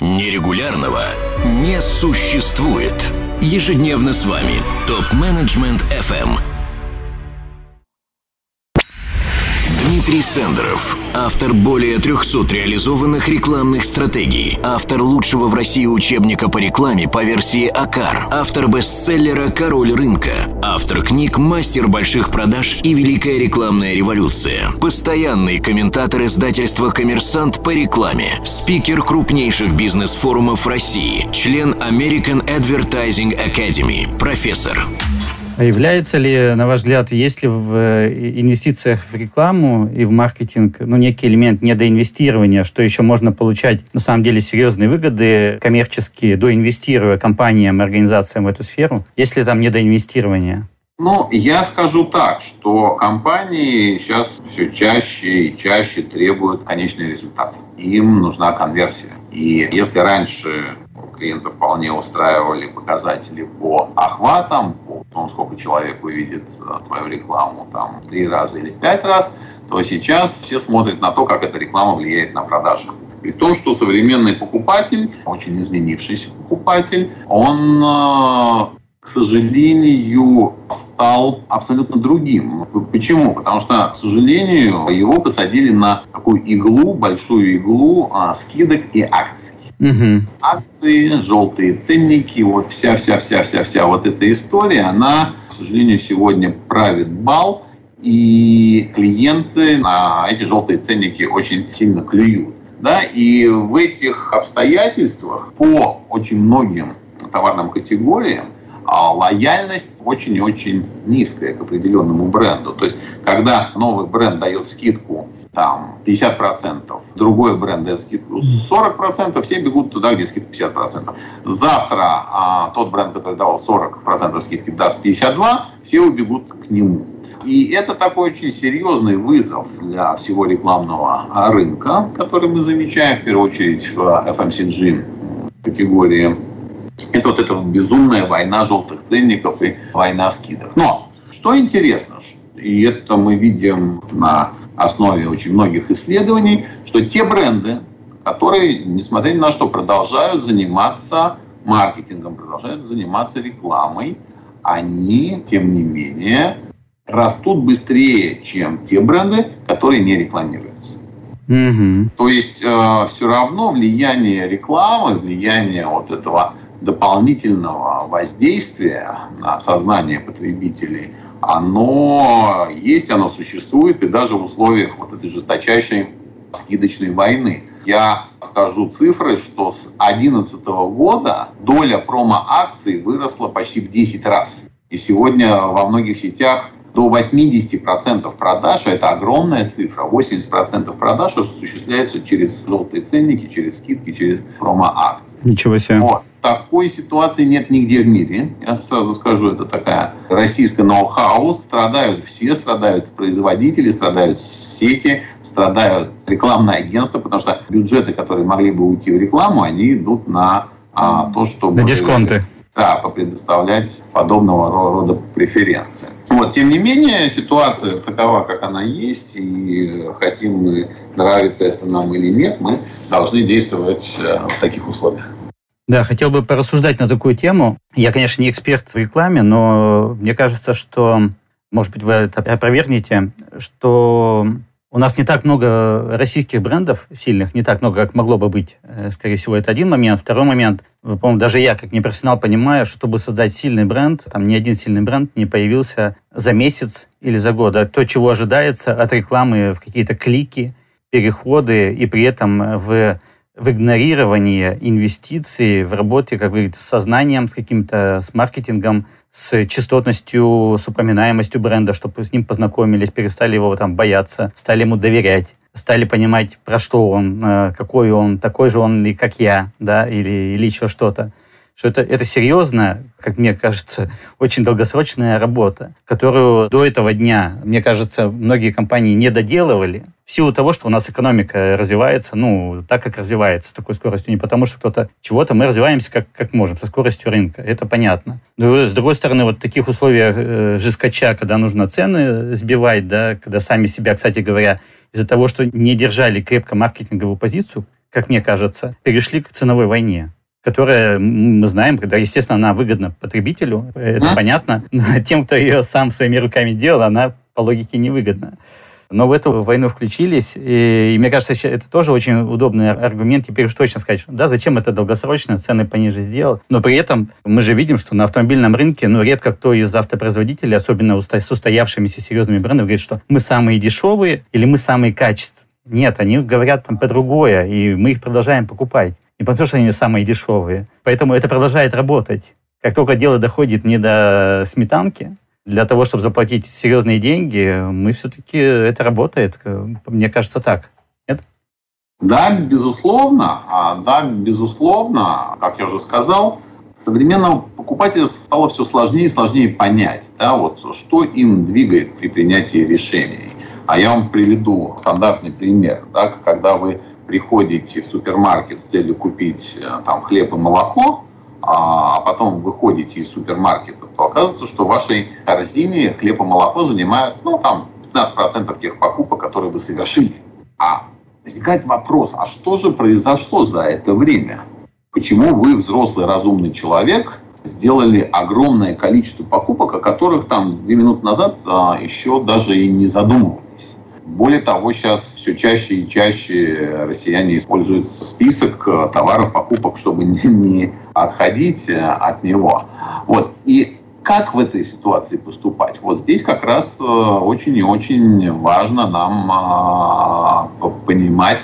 Нерегулярного не существует. Ежедневно с вами ТОП-менеджмент FM – Дмитрий Сендеров, автор более 300 реализованных рекламных стратегий, автор лучшего в России учебника по рекламе по версии АКАР, автор бестселлера «Король рынка», автор книг «Мастер больших продаж» и «Великая рекламная революция», постоянный комментатор издательства «Коммерсант» по рекламе, спикер крупнейших бизнес-форумов России, член American Advertising Academy, профессор. А является ли, на ваш взгляд, есть ли в э, инвестициях в рекламу и в маркетинг ну, некий элемент недоинвестирования, что еще можно получать на самом деле серьезные выгоды коммерческие, доинвестируя компаниям, организациям в эту сферу? Есть ли там недоинвестирование? Ну, я скажу так, что компании сейчас все чаще и чаще требуют конечный результат. Им нужна конверсия. И если раньше клиента вполне устраивали показатели по охватам, по тому, сколько человек увидит э, твою рекламу там три раза или пять раз, то сейчас все смотрят на то, как эта реклама влияет на продажи. При том, что современный покупатель, очень изменившийся покупатель, он э, к сожалению, стал абсолютно другим. Почему? Потому что, к сожалению, его посадили на такую иглу, большую иглу а, скидок и акций. Угу. Акции, желтые ценники, вот вся-вся-вся-вся-вся вот эта история, она, к сожалению, сегодня правит бал, и клиенты на эти желтые ценники очень сильно клюют. Да? И в этих обстоятельствах по очень многим товарным категориям а лояльность очень и очень низкая к определенному бренду. То есть, когда новый бренд дает скидку там 50%, другой бренд дает скидку 40%, все бегут туда, где скидка 50%. Завтра а, тот бренд, который давал 40% скидки, даст 52%, все убегут к нему. И это такой очень серьезный вызов для всего рекламного рынка, который мы замечаем в первую очередь в FMCG категории. Это вот эта безумная война желтых ценников и война скидок. Но что интересно, и это мы видим на основе очень многих исследований, что те бренды, которые, несмотря ни на что, продолжают заниматься маркетингом, продолжают заниматься рекламой, они, тем не менее, растут быстрее, чем те бренды, которые не рекламируются. Mm-hmm. То есть э, все равно влияние рекламы, влияние вот этого дополнительного воздействия на сознание потребителей – оно есть, оно существует, и даже в условиях вот этой жесточайшей скидочной войны. Я скажу цифры, что с 2011 года доля промо-акций выросла почти в 10 раз. И сегодня во многих сетях до 80% продаж, а это огромная цифра, 80% продаж осуществляется через желтые ценники, через скидки, через промо-акции. Ничего себе. Вот. Такой ситуации нет нигде в мире. Я сразу скажу, это такая российская ноу-хау. Страдают все, страдают производители, страдают сети, страдают рекламные агентства, потому что бюджеты, которые могли бы уйти в рекламу, они идут на а, то, чтобы... На дисконты. Да, предоставлять подобного рода преференции. Вот, тем не менее, ситуация такова, как она есть, и хотим мы, нравится это нам или нет, мы должны действовать э, в таких условиях. Да, хотел бы порассуждать на такую тему. Я, конечно, не эксперт в рекламе, но мне кажется, что, может быть, вы это опровергнете, что у нас не так много российских брендов сильных, не так много, как могло бы быть. Э, скорее всего, это один момент. Второй момент, по-моему, даже я, как непрофессионал, понимаю, чтобы создать сильный бренд, там ни один сильный бренд не появился за месяц или за год. А то, чего ожидается от рекламы в какие-то клики, переходы, и при этом в в игнорировании инвестиций в работе, как бы, с сознанием, с каким-то, с маркетингом, с частотностью, с упоминаемостью бренда, чтобы с ним познакомились, перестали его там бояться, стали ему доверять, стали понимать, про что он, э, какой он, такой же он и как я, да, или, или еще что-то что это, это серьезная, как мне кажется, очень долгосрочная работа, которую до этого дня, мне кажется, многие компании не доделывали в силу того, что у нас экономика развивается, ну, так, как развивается, с такой скоростью, не потому что кто-то чего-то, мы развиваемся как, как можем, со скоростью рынка, это понятно. Но, с другой стороны, вот в таких условиях э, жескача, когда нужно цены сбивать, да, когда сами себя, кстати говоря, из-за того, что не держали крепко маркетинговую позицию, как мне кажется, перешли к ценовой войне которая, мы знаем, когда, естественно, она выгодна потребителю, это а? понятно, но тем, кто ее сам своими руками делал, она по логике невыгодна. Но в эту войну включились, и, и мне кажется, это тоже очень удобный аргумент теперь уж точно сказать, да, зачем это долгосрочно, цены пониже сделать. Но при этом мы же видим, что на автомобильном рынке, ну, редко кто из автопроизводителей, особенно с устоявшимися серьезными брендами, говорит, что мы самые дешевые или мы самые качественные. Нет, они говорят там по другое, и мы их продолжаем покупать. Не потому что они самые дешевые. Поэтому это продолжает работать. Как только дело доходит не до сметанки, для того, чтобы заплатить серьезные деньги, мы все-таки это работает. Мне кажется, так. Нет? Да, безусловно. А, да, безусловно, как я уже сказал, современного покупателя стало все сложнее и сложнее понять, да, вот, что им двигает при принятии решений. А я вам приведу стандартный пример. Да, когда вы приходите в супермаркет с целью купить э, там, хлеб и молоко, а потом выходите из супермаркета, то оказывается, что в вашей корзине хлеб и молоко занимают ну, там, 15% тех покупок, которые вы совершили. А возникает вопрос, а что же произошло за это время? Почему вы, взрослый разумный человек, сделали огромное количество покупок, о которых там две минуты назад а, еще даже и не задумывались? Более того, сейчас все чаще и чаще россияне используют список э, товаров, покупок, чтобы не отходить э, от него. Вот. И как в этой ситуации поступать? Вот здесь как раз э, очень и очень важно нам а, понимать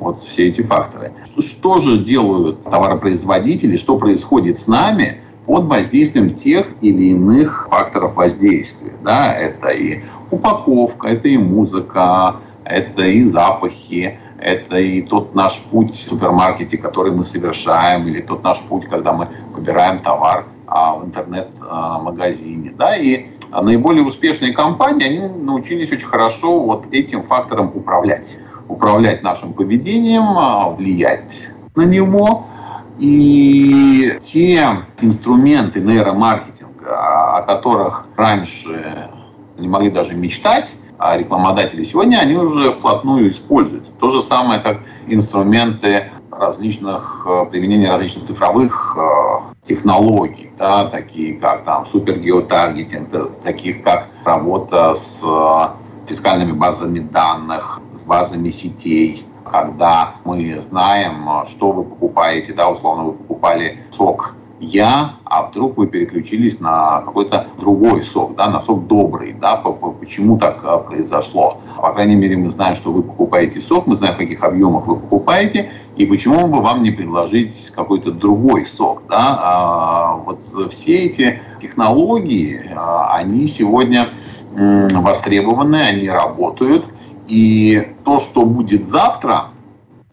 вот все эти факторы. Что же делают товаропроизводители, что происходит с нами под воздействием тех или иных факторов воздействия? Да, это и упаковка, это и музыка, это и запахи, это и тот наш путь в супермаркете, который мы совершаем, или тот наш путь, когда мы выбираем товар а, в интернет-магазине. Да? И наиболее успешные компании, они научились очень хорошо вот этим фактором управлять. Управлять нашим поведением, а, влиять на него. И те инструменты нейромаркетинга, о которых раньше не могли даже мечтать, а рекламодатели сегодня они уже вплотную используют. То же самое, как инструменты различных, э, применения различных цифровых э, технологий, да, такие как там супергеотаргетинг, таких как работа с э, фискальными базами данных, с базами сетей, когда мы знаем, что вы покупаете, да, условно вы покупали сок я, а вдруг вы переключились на какой-то другой сок, да, на сок добрый, да, почему так а, произошло. По крайней мере, мы знаем, что вы покупаете сок, мы знаем, в каких объемах вы покупаете, и почему бы вам не предложить какой-то другой сок, да. А, вот все эти технологии, а, они сегодня востребованы, они работают, и то, что будет завтра,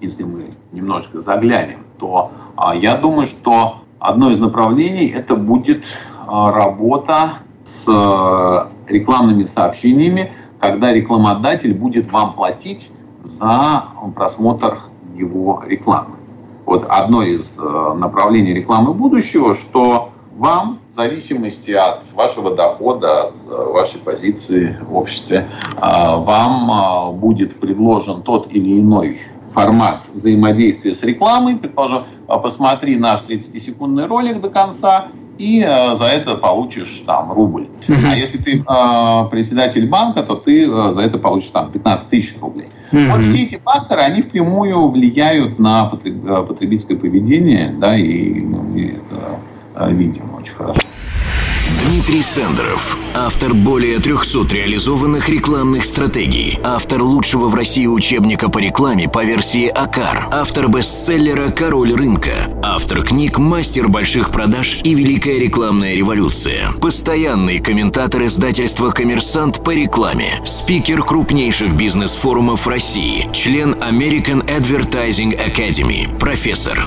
если мы немножечко заглянем, то я думаю, что Одно из направлений это будет а, работа с э, рекламными сообщениями, когда рекламодатель будет вам платить за просмотр его рекламы. Вот одно из э, направлений рекламы будущего, что вам, в зависимости от вашего дохода, от э, вашей позиции в обществе, вам будет предложен тот или иной формат взаимодействия с рекламой, предположим, а посмотри наш 30-секундный ролик до конца, и э, за это получишь там рубль. Uh-huh. А если ты э, председатель банка, то ты э, за это получишь там 15 тысяч рублей. Uh-huh. Вот все эти факторы, они впрямую влияют на потребительское поведение, да, и ну, мы это видим очень хорошо. Дмитрий Сендеров, автор более 300 реализованных рекламных стратегий, автор лучшего в России учебника по рекламе по версии АКАР, автор бестселлера «Король рынка», автор книг «Мастер больших продаж» и «Великая рекламная революция», постоянный комментатор издательства «Коммерсант» по рекламе, спикер крупнейших бизнес-форумов России, член American Advertising Academy, профессор.